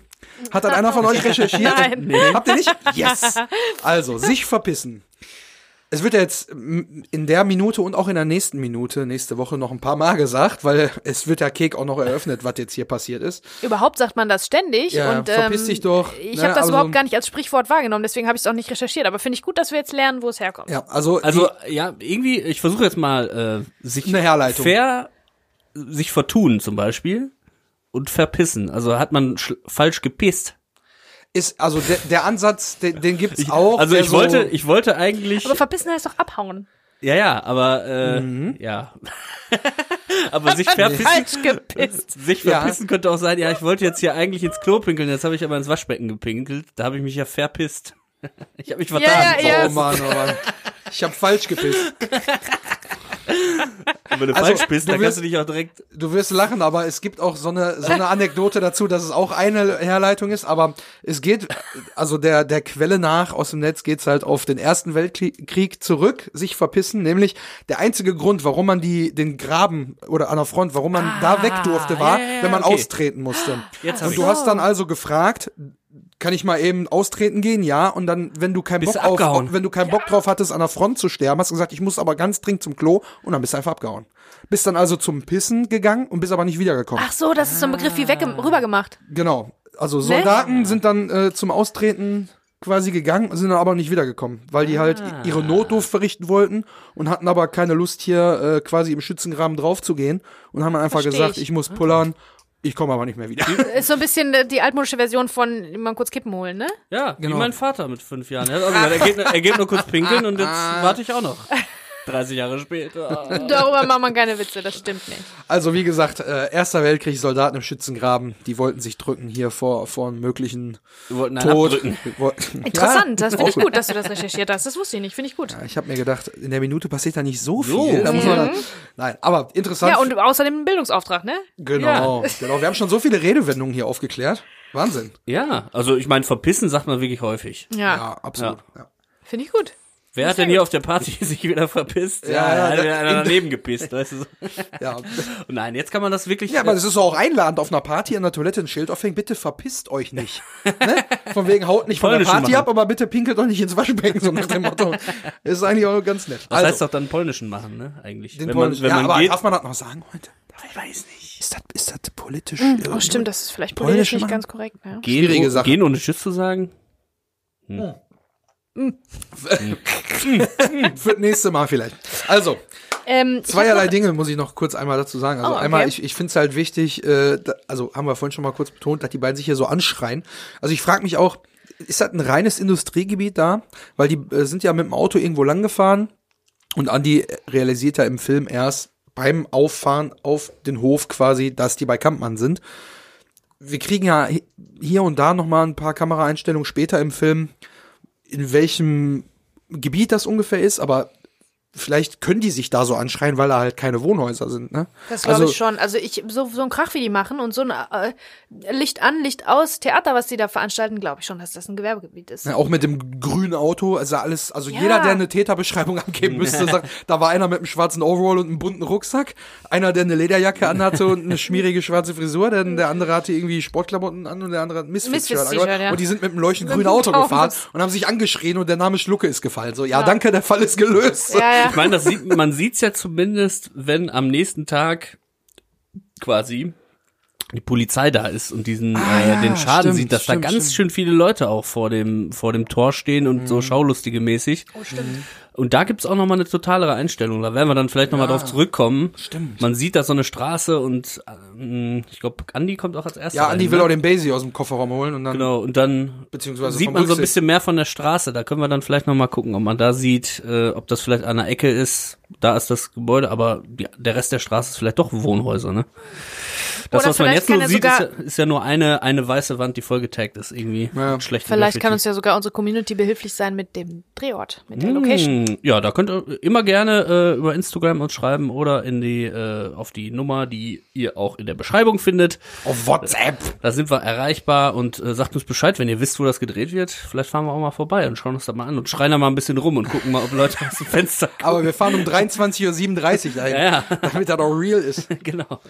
Hat dann einer von euch recherchiert? Nein. Nee. Habt ihr nicht? Yes. Also, sich verpissen. Es wird ja jetzt in der Minute und auch in der nächsten Minute, nächste Woche, noch ein paar Mal gesagt, weil es wird ja Kek auch noch eröffnet, was jetzt hier passiert ist. Überhaupt sagt man das ständig. Ja, und, ähm, verpiss dich doch, Ich ne, habe das also- überhaupt gar nicht als Sprichwort wahrgenommen, deswegen habe ich es auch nicht recherchiert. Aber finde ich gut, dass wir jetzt lernen, wo es herkommt. Ja, also, Also ja, irgendwie, ich versuche jetzt mal äh, sich Eine Herleitung. fair sich vertun zum Beispiel und verpissen. Also hat man falsch gepisst. Ist also der, der Ansatz, den, den gibt's auch. also ich so- wollte, ich wollte eigentlich. Aber verpissen heißt doch abhauen. Ja, ja, aber äh, Mhm. ja. aber sich verpissen, Falsch gepisst. sich Ja. verpissen könnte auch sein, ja, ich wollte jetzt hier eigentlich ins Klo pinkeln, jetzt habe ich aber ins Waschbecken gepinkelt, da habe ich mich ja verpisst. Ich habe mich vertan. Ja, ja, ja. Oh Mann, oh Mann. Ich habe falsch gepisst. Und wenn du Also, falsch bist, du dann wirst- kannst du dich auch direkt. Du wirst lachen, aber es gibt auch so eine, so eine Anekdote dazu, dass es auch eine Herleitung ist, aber es geht, also der, der Quelle nach aus dem Netz geht's halt auf den Ersten Weltkrieg zurück, sich verpissen, nämlich der einzige Grund, warum man die, den Graben oder an der Front, warum man da weg durfte, war, ja, ja, wenn man okay. austreten musste. Jetzt Und du hast dann also gefragt, kann ich mal eben austreten gehen? Ja. Und dann, wenn du keinen Bist Bock du auf, abgehauen? wenn du keinen Bock drauf hattest, an der Front zu sterben, hast du gesagt, ich muss aber ganz dringend zum Klo und dann bist du einfach abgehauen. Bist dann also zum Pissen gegangen und bist aber nicht wiedergekommen. Ach so, das ist so ein Begriff wie weg rüber gemacht. Genau. Also Soldaten sind dann äh, zum Austreten quasi gegangen, sind dann aber nicht wiedergekommen, weil die halt i- ihre Notdurft verrichten wollten und hatten aber keine Lust hier äh, quasi im Schützengraben draufzugehen und haben dann einfach Versteh gesagt, ich. ich muss pullern, ich komme aber nicht mehr wieder. Ist so ein bisschen äh, die altmodische Version von mal kurz Kippen holen, ne? Ja, Genau. wie mein Vater mit fünf Jahren. Er, hat auch gesagt, er, geht, nur- er geht nur kurz pinkeln und jetzt warte ich auch noch. 30 Jahre später. Darüber macht man keine Witze, das stimmt nicht. Also wie gesagt, äh, Erster Weltkrieg, Soldaten im Schützengraben, die wollten sich drücken hier vor vor einem möglichen Tod. Interessant, Ja, das finde ich gut, dass du das recherchiert hast. Das wusste ich nicht, finde ich gut. Ich habe mir gedacht, in der Minute passiert da nicht so viel. So da muss man dann, nein, aber interessant. Ja, und außerdem ein Bildungsauftrag, ne? genau, genau. Wir haben schon so viele Redewendungen hier aufgeklärt. Wahnsinn. Ja, also ich meine, verpissen sagt man wirklich häufig. Ja, Ja, absolut. Ja. finde ich gut. Wer hat denn hier auf der Party sich wieder verpisst? Ja, ja, hat da- wieder einer daneben gepisst, weißt du so. Ja. Und nein, jetzt kann man das wirklich. ja, aber es ist auch einladend auf einer Party an der Toilette ein Schild aufhängen, bitte verpisst euch nicht. ne? Von wegen haut nicht von der Party machen. ab, aber bitte pinkelt doch nicht ins Waschbecken, so nach dem Motto. Ist eigentlich auch ganz nett. das also, heißt doch dann polnischen machen, ne? Eigentlich. den wenn man, Polnischen- wenn ja, man aber geht. darf man das noch sagen heute? Ich weiß nicht. Ist das, ist das politisch? Oh, stimmt, das ist vielleicht Polnisch politisch nicht machen? ganz korrekt. Ne? Gehen, Schwierige oh- Sache. gehen ohne Tschüss zu sagen? Für das nächste Mal vielleicht. Also, Ähm, Zweierlei Dinge muss ich noch kurz einmal dazu sagen. Also Oh, okay. einmal, ich, ich finde es halt wichtig, äh, da, also haben wir vorhin schon mal kurz betont, dass die beiden sich hier so anschreien. Also ich frage mich auch, ist das ein reines Industriegebiet da? Weil die äh, sind ja mit dem Auto irgendwo lang gefahren und Andi realisiert ja im Film erst, beim Auffahren auf den Hof quasi, dass die bei Kampmann sind. Wir kriegen ja hi- hier und da noch mal ein paar Kameraeinstellungen später im Film, in welchem Gebiet das ungefähr ist, aber vielleicht können die sich da so anschreien, weil da halt keine Wohnhäuser sind, ne? Das glaube also, ich schon. Also ich so so ein Krach wie die machen und so ein äh, Licht an, Licht aus Theater, was die da veranstalten, glaube ich schon, dass das ein Gewerbegebiet ist. Ja, auch mit dem grünen Auto, also alles, also Ja. jeder, der eine Täterbeschreibung abgeben müsste, sagt, da war einer mit einem schwarzen Overall und einem bunten Rucksack, einer, der eine Lederjacke anhatte und eine schmierige schwarze Frisur, denn der andere hatte irgendwie Sportklamotten an und der andere hat ein Misfits-Shirt ja. und die sind mit einem leuchtend grünen Auto gefahren und haben sich angeschrien und der Name Schlucke ist gefallen. So, ja, danke, der Fall ist gelöst. Ja, ja. Ich meine, das sieht, man sieht's ja zumindest, wenn am nächsten Tag quasi die Polizei da ist und diesen Ah, äh, ja, den Schaden stimmt, sieht, dass stimmt, da ganz stimmt. schön viele Leute auch vor dem vor dem Tor stehen und Mhm. so schaulustige mäßig. Oh, stimmt. Und da gibt's auch noch mal eine totalere Einstellung. Da werden wir dann vielleicht noch mal drauf zurückkommen. Stimmt. Man sieht da so eine Straße und ähm, ich glaube, Andi kommt auch als erster. Ja, rein, Andi will ne? auch den Basie aus dem Kofferraum holen und dann, Genau, und dann beziehungsweise sieht man so ein bisschen mehr von der Straße. Da können wir dann vielleicht noch mal gucken, ob man da sieht, äh, ob das vielleicht an der Ecke ist. Da ist das Gebäude, aber die, der Rest der Straße ist vielleicht doch Wohnhäuser, ne? Das, Oder was man jetzt nur sieht, ist ja, ist ja nur eine, eine weiße Wand, die vollgetaggt ist irgendwie. Ja. Schlecht Vielleicht kann uns ja sogar unsere Community behilflich sein mit dem Drehort, mit der Location. Hm, Ja, da könnt ihr immer gerne äh, über Instagram uns schreiben oder in die äh, auf die Nummer, die ihr auch in der Beschreibung findet. Auf WhatsApp. Da sind wir erreichbar und äh, sagt uns Bescheid, wenn ihr wisst, wo das gedreht wird. Vielleicht fahren wir auch mal vorbei und schauen uns das mal an und schreien da mal ein bisschen rum und gucken mal, ob Leute aus dem Fenster gucken. Aber wir fahren um 23.37 Uhr dahin, Ja, ja. damit er doch real ist. genau.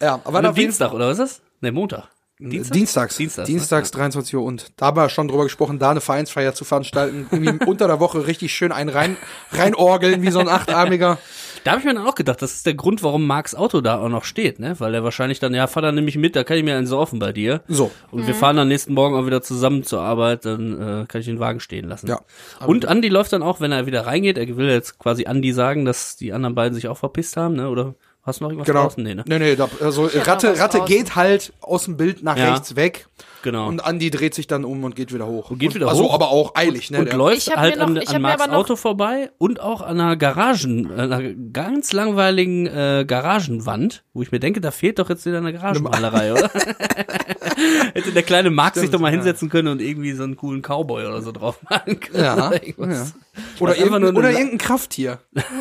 Ja, aber jeden Dienstag, oder was ist das? Ne, Montag. Dienstag? Dienstags. Dienstags, Dienstags, ne? 23 Uhr und da haben wir schon drüber gesprochen, da eine Vereinsfeier zu veranstalten. Irgendwie unter der Woche richtig schön einen rein, reinorgeln wie so ein Achtarmiger. Da habe ich mir dann auch gedacht, das ist der Grund, warum Marks Auto da auch noch steht, ne? Weil er wahrscheinlich dann, ja, fahr dann nämlich mit, da kann ich mir einen saufen bei dir. So. Und wir fahren dann nächsten Morgen auch wieder zusammen zur Arbeit, dann äh, kann ich den Wagen stehen lassen. Ja. Und Andi läuft dann auch, wenn er wieder reingeht, er will jetzt quasi Andi sagen, dass die anderen beiden sich auch verpisst haben, ne? Oder hast du noch irgendwas Genau. draußen? Nee, ne? Nee, nee, da, also Ratte, Ratte geht halt aus dem Bild nach Ja. rechts weg Genau. und Andi dreht sich dann um und geht wieder hoch. Und geht wieder also, hoch. aber auch eilig, ne? und der- läuft halt mir noch- an, an Marks Auto vorbei und auch an einer Garagen, einer ganz langweiligen äh, Garagenwand, wo ich mir denke, da fehlt doch jetzt wieder eine Garagenmalerei, oder? Hätte der kleine Mark sich doch mal ja. hinsetzen können und irgendwie so einen coolen Cowboy oder so drauf machen können. Ja, oder irgendwas. Oder, irgendein, oder irgendein Krafttier.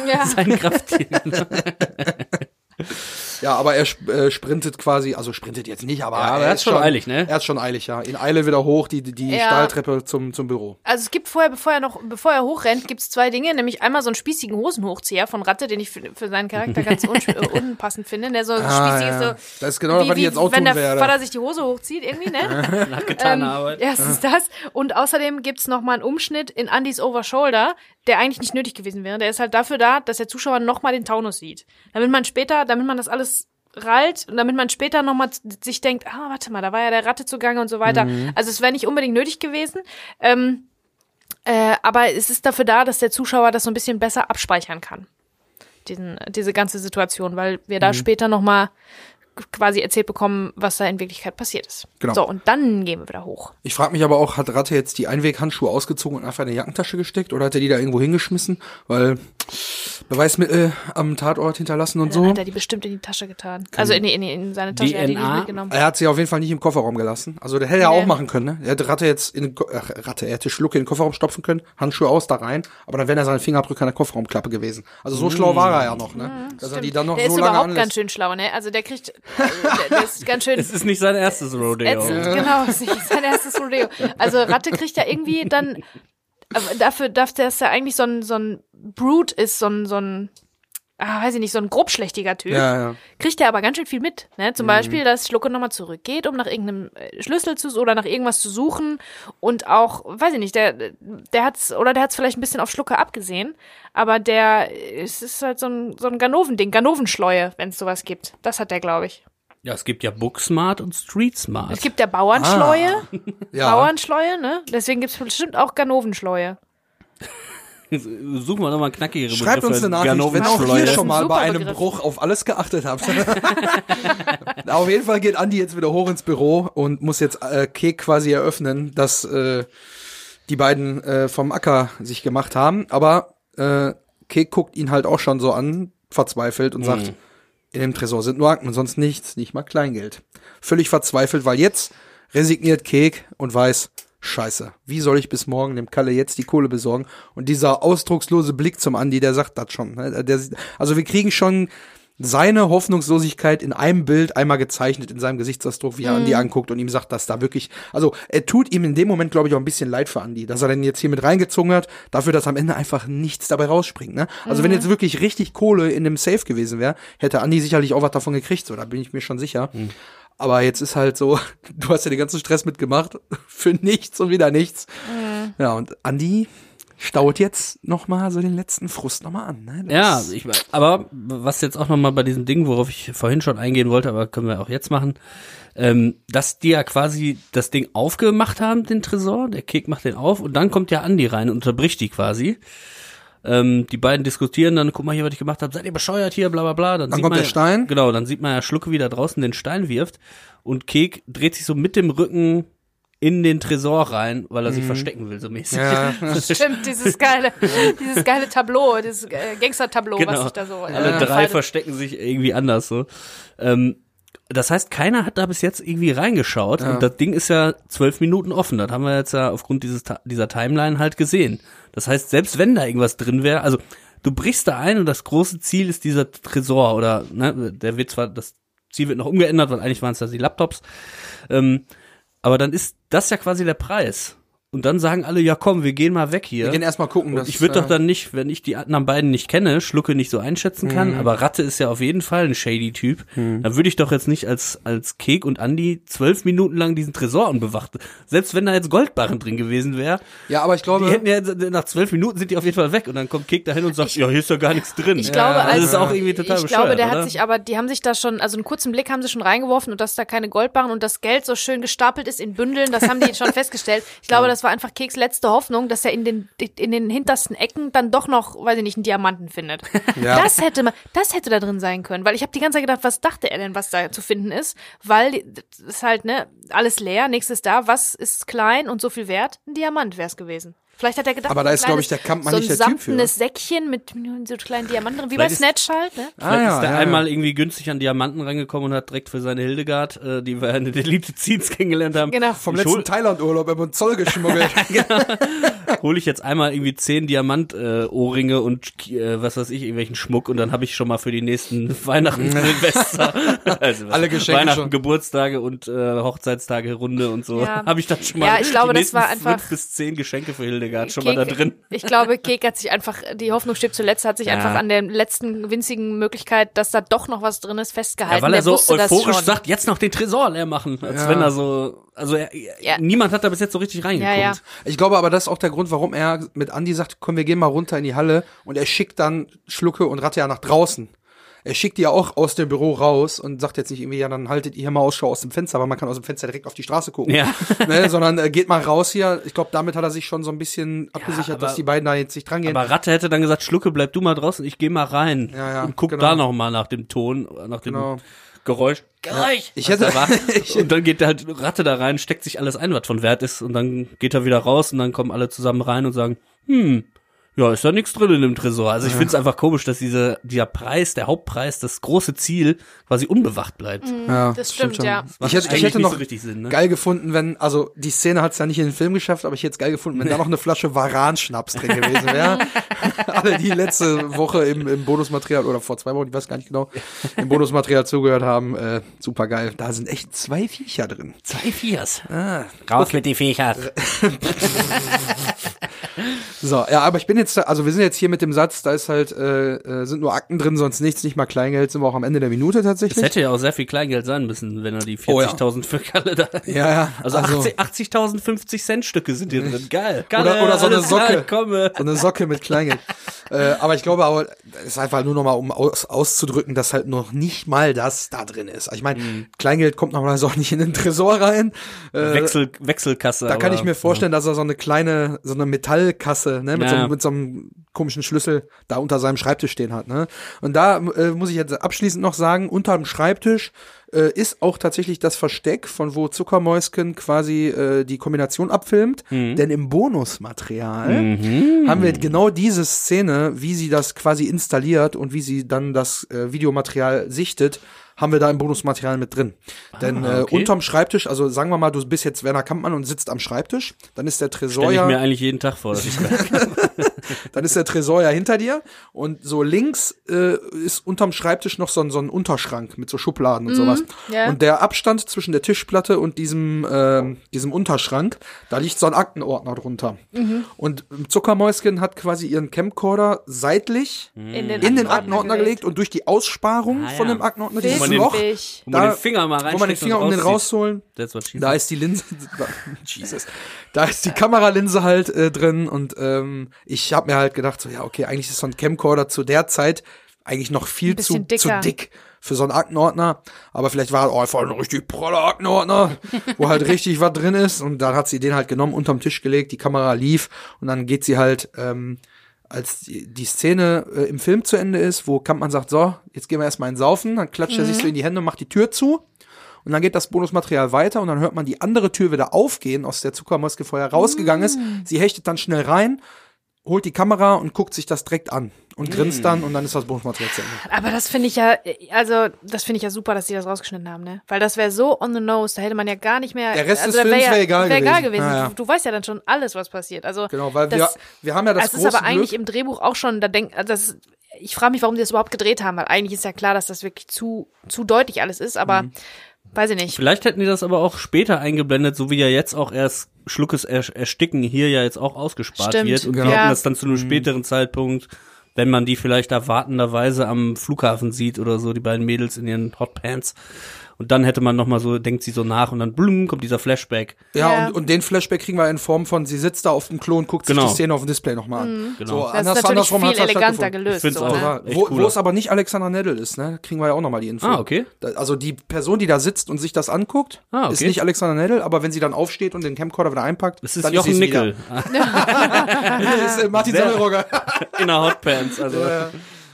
Ja. Sein Krafttier. Ja, aber er äh, sprintet quasi, also sprintet jetzt nicht, aber, Ja, aber er ist ist schon eilig, ne? Er ist schon eilig, ja. In Eile wieder hoch, die, die, Ja. Stahltreppe zum, zum Büro. Also es gibt vorher, bevor er noch, bevor er hochrennt, gibt's zwei Dinge, nämlich einmal so einen spießigen Hosenhochzieher von Ratte, den ich für, für seinen Charakter ganz un äh, unpassend finde, der so spießig ist, so Das ist genau, was ich jetzt auch wenn tun der werde. Vater sich die Hose hochzieht, irgendwie, ne? Nach getaner Ähm, Arbeit. Erstens das. Und außerdem gibt's noch mal einen Umschnitt in Andys Overshoulder, der eigentlich nicht nötig gewesen wäre. Der ist halt dafür da, dass der Zuschauer noch mal den Taunus sieht. Damit man später, damit man das alles rallt und damit man später noch mal sich denkt, ah, warte mal, da war ja der Ratte zugange und so weiter. Mhm. Also es wäre nicht unbedingt nötig gewesen. Ähm, äh, aber es ist dafür da, dass der Zuschauer das so ein bisschen besser abspeichern kann. Diesen, diese ganze Situation, weil wir Mhm. da später noch mal quasi erzählt bekommen, was da in Wirklichkeit passiert ist. Genau. So, und dann gehen wir wieder hoch. Ich frage mich aber auch, hat Ratte jetzt die Einweghandschuhe ausgezogen und einfach in die Jackentasche gesteckt oder hat er die da irgendwo hingeschmissen? Weil Beweismittel am Tatort hinterlassen und Dann so. hat er die bestimmt in die Tasche getan. Also in, die- in, die- in seine Tasche, er hat die nicht DNA? mitgenommen. Er hat sie auf jeden Fall nicht im Kofferraum gelassen. Also der hätte er Nee. auch machen können, ne? Er hätte Ratte jetzt in den Ko Ach, Ratte, er hätte Schlucke in den Kofferraum stopfen können, Handschuhe aus, da rein, aber dann wären er seine Fingerabdrücke an der Kofferraumklappe gewesen. Also so schlau war er ja noch, ne? Dass er die dann noch der so ist lange überhaupt anlässt. ganz schön schlau, ne? Also der kriegt, der ist ganz schön Es ist nicht sein erstes Rodeo. ätzend, genau, ist nicht sein erstes Rodeo. Also Ratte kriegt ja irgendwie dann, dafür, dafür, dass er eigentlich so ein, so ein Brute ist, so ein, so ein, ah, weiß ich nicht, so ein grobschlächtiger Typ, Ja, ja. kriegt er aber ganz schön viel mit. Ne? Mhm. Zum Beispiel, dass Schlucke nochmal zurückgeht, um nach irgendeinem äh, Schlüssel zu oder nach irgendwas zu suchen. Und auch, weiß ich nicht, der, der hat's, oder der hat's vielleicht ein bisschen auf Schlucke abgesehen, aber der, es ist halt so ein, so ein Ganoven-Ding, Ganovenschleue, wenn es sowas gibt. Das hat der, glaube ich. Ja, es gibt ja Booksmart und Streetsmart. Es gibt der Bauernschleue, Ja. Bauernschleue, ne? Deswegen gibt's bestimmt auch Ganovenschleue. Suchen wir nochmal knackigere Schreibt uns eine Nachricht, wenn auch ihr schon mal bei einem Begriff. Bruch auf alles geachtet habt. auf jeden Fall geht Andi jetzt wieder hoch ins Büro und muss jetzt äh, Kek quasi eröffnen, dass äh, die beiden äh, vom Acker sich gemacht haben. Aber äh, Kek guckt ihn halt auch schon so an, verzweifelt und sagt, in dem Tresor sind nur Akten und sonst nichts, nicht mal Kleingeld. Völlig verzweifelt, weil jetzt resigniert Kek und weiß, Scheiße, wie soll ich bis morgen dem Kalle jetzt die Kohle besorgen? Und dieser ausdruckslose Blick zum Andi, der sagt das schon. Ne? Der, also wir kriegen schon seine Hoffnungslosigkeit in einem Bild einmal gezeichnet in seinem Gesichtsausdruck, wie er mhm. Andi anguckt und ihm sagt, dass da wirklich, also er tut ihm in dem Moment, glaube ich, auch ein bisschen leid für Andi, dass er den jetzt hier mit reingezogen hat, dafür, dass am Ende einfach nichts dabei rausspringt. Ne? Also mhm. wenn jetzt wirklich richtig Kohle in dem Safe gewesen wäre, hätte Andi sicherlich auch was davon gekriegt, so da bin ich mir schon sicher. Mhm. Aber jetzt ist halt so, du hast ja den ganzen Stress mitgemacht für nichts und wieder nichts. Mhm. Ja, und Andi, staut jetzt noch mal so den letzten Frust noch mal an. Ne? ja, ich, aber was jetzt auch noch mal bei diesem Ding, worauf ich vorhin schon eingehen wollte, aber können wir auch jetzt machen, ähm, dass die ja quasi das Ding aufgemacht haben, den Tresor, der Kek macht den auf und dann kommt ja Andi rein und unterbricht die quasi. Ähm, die beiden diskutieren dann, guck mal hier, was ich gemacht habe, seid ihr bescheuert hier, bla bla bla. Dann, dann kommt der Stein. Genau, dann sieht man ja Schlucke wieder draußen den Stein wirft und Kek dreht sich so mit dem Rücken in den Tresor rein, weil er sich mhm. verstecken will, so mäßig. Ja. Stimmt, dieses geile, dieses geile Tableau, dieses äh, Gangster-Tableau, genau. was sich da so. Äh, Alle drei faltet. verstecken sich irgendwie anders so. Ähm, das heißt, keiner hat da bis jetzt irgendwie reingeschaut ja. und das Ding ist ja zwölf Minuten offen. Das haben wir jetzt ja aufgrund dieses dieser Timeline halt gesehen. Das heißt, selbst wenn da irgendwas drin wäre, also du brichst da ein und das große Ziel ist dieser Tresor oder ne, der wird zwar das Ziel wird noch umgeändert, weil eigentlich waren es ja die Laptops. Ähm, aber dann ist das ja quasi der Preis. Und dann sagen alle, ja komm, wir gehen mal weg hier. Wir gehen erstmal gucken. Und ich würde doch äh, dann nicht, wenn ich die anderen beiden nicht kenne, Schlucke nicht so einschätzen kann, mhm. aber Ratte ist ja auf jeden Fall ein shady Typ, mhm. dann würde ich doch jetzt nicht als, als Kek und Andi zwölf Minuten lang diesen Tresor unbewacht. Selbst wenn da jetzt Goldbarren drin gewesen wäre. Ja, aber ich glaube. Die hätten ja, nach zwölf Minuten sind die auf jeden Fall weg und dann kommt Kek dahin und sagt, ich, ja, hier ist doch gar nichts drin. Ich glaube, ja, also, das ist auch irgendwie total Ich glaube, der oder? hat sich aber, die haben sich da schon, also einen kurzen Blick haben sie schon reingeworfen und dass da keine Goldbarren und das Geld so schön gestapelt ist in Bündeln, das haben die schon festgestellt. Ich glaube, das war einfach Keks letzte Hoffnung, dass er in den, in den hintersten Ecken dann doch noch, weiß ich nicht, einen Diamanten findet. Ja. Das hätte man, das hätte da drin sein können, weil ich habe die ganze Zeit gedacht, was dachte er denn, was da zu finden ist? Weil das ist halt, ne, alles leer, nichts ist da, was ist klein und so viel wert? Ein Diamant wäre es gewesen. Vielleicht hat er gedacht, aber da ist, glaube ich, der Kampfmann so nicht der Typ für. So ein Säckchen mit so kleinen Diamanten drin, wie Vielleicht bei Snatch halt, ne? Ah, Vielleicht ja, ist der ja, einmal ja. irgendwie günstig an Diamanten rangekommen und hat direkt für seine Hildegard, äh, die wir in der Elite Ziens kennengelernt haben. Genau. Vom ich letzten Thailand-Urlaub im Zoll geschmuggelt. genau. Hole ich jetzt einmal irgendwie zehn Diamant-Ohrringe äh, und äh, was weiß ich, irgendwelchen Schmuck und dann habe ich schon mal für die nächsten Weihnachten, Silvester, also alle Geschenke Weihnachten, schon. Geburtstage und äh, Hochzeitstage Runde und so. Ja. Habe ich dann schon mal ja, ich glaube, die das war einfach fünf bis zehn Geschenke für Hildegard schon Kek, mal da drin. Ich glaube, Kek hat sich einfach, die Hoffnung stirbt zuletzt, hat sich ja. einfach an der letzten winzigen Möglichkeit, dass da doch noch was drin ist, festgehalten. Ja, weil er der so euphorisch sagt, jetzt noch den Tresor leer machen, als ja. wenn er so, also er, ja. niemand hat da bis jetzt so richtig reingeguckt. Ja, ja. Ich glaube aber, das ist auch der Grund, warum er mit Andy sagt, komm, wir gehen mal runter in die Halle und er schickt dann Schlucke und Ratte ja nach draußen er schickt die ja auch aus dem Büro raus und sagt jetzt nicht irgendwie, ja, dann haltet ihr hier mal Ausschau aus dem Fenster, aber man kann aus dem Fenster direkt auf die Straße gucken. Ja. Ne, sondern äh, geht mal raus hier. Ich glaube, damit hat er sich schon so ein bisschen abgesichert, ja, aber, dass die beiden da jetzt nicht dran gehen. Aber Ratte hätte dann gesagt, Schlucke, bleib du mal draußen, ich gehe mal rein ja, ja, und guck genau. da noch mal nach dem Ton, nach dem genau. Geräusch. Geräusch! Ich hätte, und dann geht der halt Ratte da rein, steckt sich alles ein, was von Wert ist, und dann geht er wieder raus und dann kommen alle zusammen rein und sagen, hm, ja, ist da nichts drin in dem Tresor. Also ich finde es einfach komisch, dass diese, dieser Preis, der Hauptpreis, das große Ziel quasi unbewacht bleibt. Mhm, ja, das stimmt, stimmt ja. Das ich hätte, ich hätte noch so Sinn, ne? geil gefunden, wenn, also die Szene hat es ja nicht in den Film geschafft, aber ich hätte es geil gefunden, wenn da noch eine Flasche Varan-Schnaps drin gewesen wäre. Alle, die letzte Woche im, im Bonusmaterial oder vor zwei Wochen, ich weiß gar nicht genau, im Bonusmaterial zugehört haben, äh, super geil. Da sind echt zwei Viecher drin. Zwei Viers. Ah, Raus okay. mit die Viecher. so, ja, aber ich bin jetzt, also wir sind jetzt hier mit dem Satz, da ist halt, äh, äh, sind nur Akten drin, sonst nichts, nicht mal Kleingeld, sind wir auch am Ende der Minute tatsächlich. Es hätte ja auch sehr viel Kleingeld sein müssen, wenn er die 40.000 oh, ja. für Kalle da. Ja, ja. Also, also 80.000 80 50 Cent Stücke sind hier drin. Geil. Kalle, oder, oder so eine Socke. Klar, so eine Socke mit Kleingeld. äh, aber ich glaube aber, es ist einfach nur nochmal, um aus, auszudrücken, dass halt noch nicht mal das da drin ist. Ich meine, mhm. Kleingeld kommt normalerweise auch nicht in den Tresor rein. Äh, Wechsel, Wechselkasse. Da kann ich mir vorstellen, ja. dass er so eine kleine, so eine Metallkasse, ne, mit, ja. so, mit so einem komischen Schlüssel da unter seinem Schreibtisch stehen hat. Ne? Und da äh, muss ich jetzt abschließend noch sagen, unter dem Schreibtisch äh, ist auch tatsächlich das Versteck, von wo Zuckermäusken quasi äh, die Kombination abfilmt. Denn im Bonusmaterial haben wir genau diese Szene, wie sie das quasi installiert und wie sie dann das äh, Videomaterial sichtet, haben wir da im Bonusmaterial mit drin. Denn äh, okay. unterm Schreibtisch, also sagen wir mal, du bist jetzt Werner Kampmann und sitzt am Schreibtisch, dann ist der Tresor Stelle ich ja mir eigentlich jeden Tag vor. Dass ich dann ist der Tresor ja hinter dir und so links äh, ist unterm Schreibtisch noch so ein, so ein Unterschrank mit so Schubladen und sowas. Ja. Und der Abstand zwischen der Tischplatte und diesem, ähm, diesem Unterschrank, da liegt so ein Aktenordner drunter. Und Zuckermäuschen hat quasi ihren Camcorder seitlich In den, in den Aktenordner gelegt. und durch die Aussparung Ah, von ja. dem Aktenordner, dieses den- Loch, wo man da- den Finger mal rein wo man den Finger um den rausholen, da ist die Linse, da, Jesus, da ist die Kameralinse halt äh, drin und ähm, ich habe mir halt gedacht, so ja okay, eigentlich ist so ein Camcorder zu der Zeit eigentlich noch viel zu, zu dick für so einen Aktenordner, aber vielleicht war oh, einfach ein richtig praller Aktenordner, wo halt richtig was drin ist. Und dann hat sie den halt genommen, unterm Tisch gelegt, die Kamera lief. Und dann geht sie halt ähm, als die, Szene äh, im Film zu Ende ist, wo Kampmann sagt, so, jetzt gehen wir erstmal in Saufen, dann klatscht er sich so in die Hände und macht die Tür zu. Und dann geht das Bonusmaterial weiter. Und dann hört man die andere Tür wieder aufgehen, aus der Zuckermaske vorher rausgegangen ist. Sie hechtet dann schnell rein, holt die Kamera und guckt sich das direkt an und grinst dann und dann ist das Bonusmaterial zu Ende. Aber das finde ich ja, also das finde ich ja super, dass sie das rausgeschnitten haben, ne? Weil das wäre so on the nose, da hätte man ja gar nicht mehr. Der Rest also des Films ja, wär egal wär egal gewesen. Ja, ja. Du, du weißt ja dann schon alles, was passiert. Also Genau, weil wir, das, wir haben ja das das große ist aber eigentlich Glück. im Drehbuch auch schon, da denk, also das, ich frage mich, warum die das überhaupt gedreht haben, weil eigentlich ist ja klar, dass das wirklich zu, zu deutlich alles ist, aber Mhm. weiß ich nicht. Vielleicht hätten die das aber auch später eingeblendet, so wie ja jetzt auch erst Schluckes er Ersticken hier ja jetzt auch ausgespart Stimmt, wird. Und genau. wir ja. hätten das dann zu einem späteren Zeitpunkt, wenn man die vielleicht erwartenderweise am Flughafen sieht oder so, die beiden Mädels in ihren Hotpants. Und dann hätte man noch mal so, denkt sie so nach und dann blum, kommt dieser Flashback. Ja, Ja. Und, und den Flashback kriegen wir in Form von, sie sitzt da auf dem Klo und guckt Genau. sich die Szene auf dem Display nochmal an. Genau. So, Das ist anders, natürlich andersrum viel eleganter gelöst. So, auch. ne? Ja, wo, wo es aber nicht Alexander Neddle ist, ne? Kriegen wir ja auch nochmal die Info. Ah, okay. Da, also die Person, die da sitzt und sich das anguckt, Ah, okay. ist nicht Alexander Neddle, aber wenn sie dann aufsteht und den Camcorder wieder einpackt, Das ist dann Jochen ist Nickel. Das ist äh, Martin Wer- Semmelrogge. In der Hotpants. Also,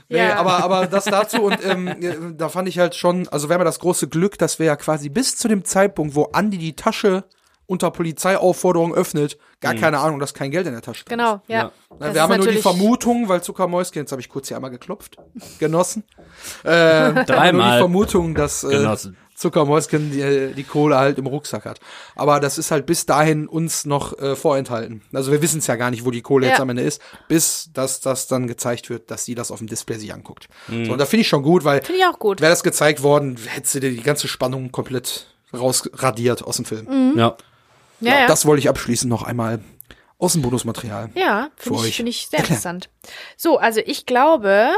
Nee, Ja. aber, aber das dazu und ähm, äh, da fand ich halt schon, also wir haben ja das große Glück, dass wir ja quasi bis zu dem Zeitpunkt, wo Andi die Tasche unter Polizeiaufforderung öffnet, gar keine Ahnung, dass kein Geld in der Tasche drin Genau, ja. Ja. ist. Das wir haben ja ist nur die natürlich- Vermutung, weil Zuckermäuschen, jetzt habe ich kurz hier einmal geklopft, genossen. Äh, wir haben nur die Dreimal. Vermutung, dass äh, Genossen. Zuckermäuschen die, die Kohle halt im Rucksack hat. Aber das ist halt bis dahin uns noch äh, vorenthalten. Also wir wissen es ja gar nicht, wo die Kohle jetzt Ja. am Ende ist, bis dass das dann gezeigt wird, dass sie das auf dem Display sich anguckt. Mhm. So, und da finde ich schon gut, weil Finde ich auch gut. wäre das gezeigt worden, hätte sie dir die ganze Spannung komplett rausradiert aus dem Film. ja. Ja, ja. Das wollte ich abschließend noch einmal aus dem Bonusmaterial. Ja, für finde ich, finde ich sehr interessant. So, also ich glaube,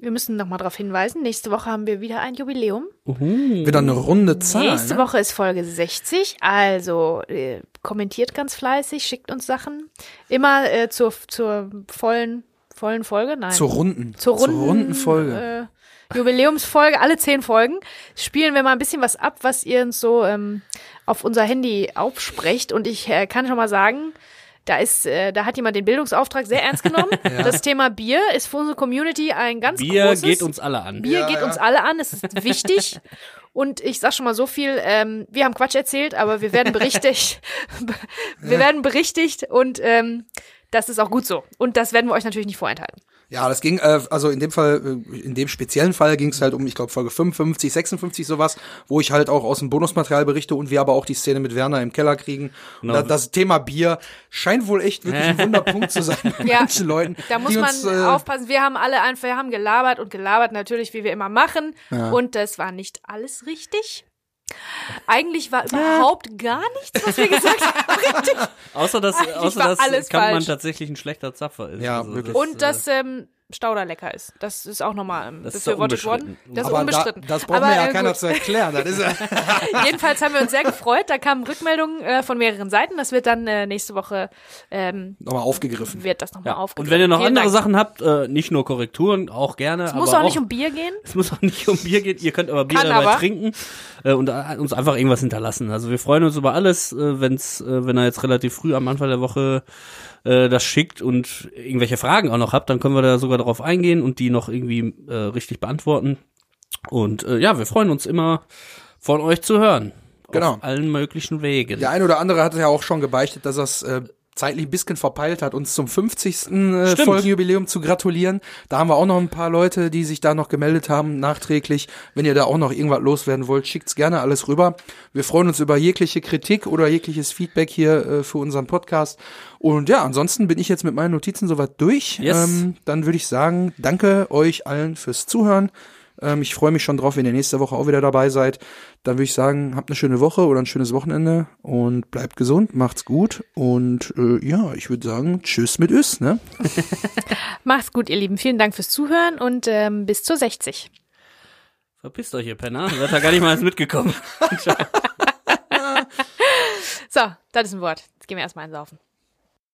wir müssen noch mal darauf hinweisen, nächste Woche haben wir wieder ein Jubiläum. Wieder eine runde Zahl. nächste ne? Woche ist Folge 60, also äh, kommentiert ganz fleißig, schickt uns Sachen. Immer äh, zur, zur vollen, vollen Folge, nein. Zur runden. zur runden, zur runden Folge. Äh, Jubiläumsfolge, alle zehn Folgen, spielen wir mal ein bisschen was ab, was ihr uns so ähm, auf unser Handy aufsprecht. Und ich äh, kann schon mal sagen, da ist, äh, da hat jemand den Bildungsauftrag sehr ernst genommen. Das Thema Bier ist für unsere Community ein ganz Bier großes. geht uns alle an. Bier Ja, geht ja. uns alle an, es ist wichtig. Und ich sag schon mal so viel, ähm, wir haben Quatsch erzählt, aber wir werden berichtigt. wir werden berichtigt und ähm, das ist auch gut so. Und das werden wir euch natürlich nicht vorenthalten. Ja, das ging, äh, also in dem Fall, äh, in dem speziellen Fall ging es halt um, ich glaube, Folge 55, 56 sowas, wo ich halt auch aus dem Bonusmaterial berichte und wir aber auch die Szene mit Werner im Keller kriegen. Und da, das Thema Bier scheint wohl echt wirklich ein Wunderpunkt zu sein bei Ja, manchen Leuten. Da muss man uns, äh, aufpassen. Wir haben alle einfach, wir haben gelabert und gelabert natürlich, wie wir immer machen. Und das war nicht alles richtig. Eigentlich war überhaupt gar nichts, was wir gesagt haben, richtig. Außer dass, außer war dass alles Kampmann falsch. tatsächlich ein schlechter Zapfer ist. Ja, Also wirklich. das, Und dass ähm, Stauder lecker ist. Das ist auch nochmal ähm, Das ist befürwortet ja worden. unbestritten. Das ist aber da, unbestritten. das braucht Aber, mir ja äh, keiner gut. zu erklären. Das ist ja Jedenfalls haben wir uns sehr gefreut. Da kamen Rückmeldungen äh, von mehreren Seiten. Das wird dann äh, nächste Woche ähm, nochmal aufgegriffen. wird das nochmal ja. aufgegriffen. Und wenn ihr noch Vielen andere Dank. Sachen habt, äh, nicht nur Korrekturen, auch gerne. Es aber muss auch nicht um Bier gehen. Es muss auch nicht um Bier gehen. Ihr könnt aber Bier Kann dabei aber. trinken äh, und äh, uns einfach irgendwas hinterlassen. Also wir freuen uns über alles, äh, wenn's, äh, wenn er jetzt relativ früh am Anfang der Woche äh, das schickt und irgendwelche Fragen auch noch habt, dann können wir da sogar darauf eingehen und die noch irgendwie äh, richtig beantworten. Und äh, ja, wir freuen uns immer von euch zu hören. Genau. Auf allen möglichen Wegen. Der eine oder andere hat ja auch schon gebeichtet, dass er es äh, zeitlich ein bisschen verpeilt hat, uns zum 50. Äh, Stimmt. Folgenjubiläum zu gratulieren. Da haben wir auch noch ein paar Leute, die sich da noch gemeldet haben, nachträglich. Wenn ihr da auch noch irgendwas loswerden wollt, schickt's gerne alles rüber. Wir freuen uns über jegliche Kritik oder jegliches Feedback hier äh, für unseren Podcast. Und ja, ansonsten bin ich jetzt mit meinen Notizen soweit durch. Yes. Ähm, dann würde ich sagen, danke euch allen fürs Zuhören. Ähm, ich freue mich schon drauf, wenn ihr nächste Woche auch wieder dabei seid. Dann würde ich sagen, habt eine schöne Woche oder ein schönes Wochenende und bleibt gesund, macht's gut. Und äh, ja, ich würde sagen, tschüss mit Üs, ne? Macht's gut, ihr Lieben. Vielen Dank fürs Zuhören und ähm, bis zur 60. Verpisst euch, ihr Penner. Ihr seid da gar nicht mal alles mitgekommen. So, das ist ein Wort. Jetzt gehen wir erstmal einsaufen.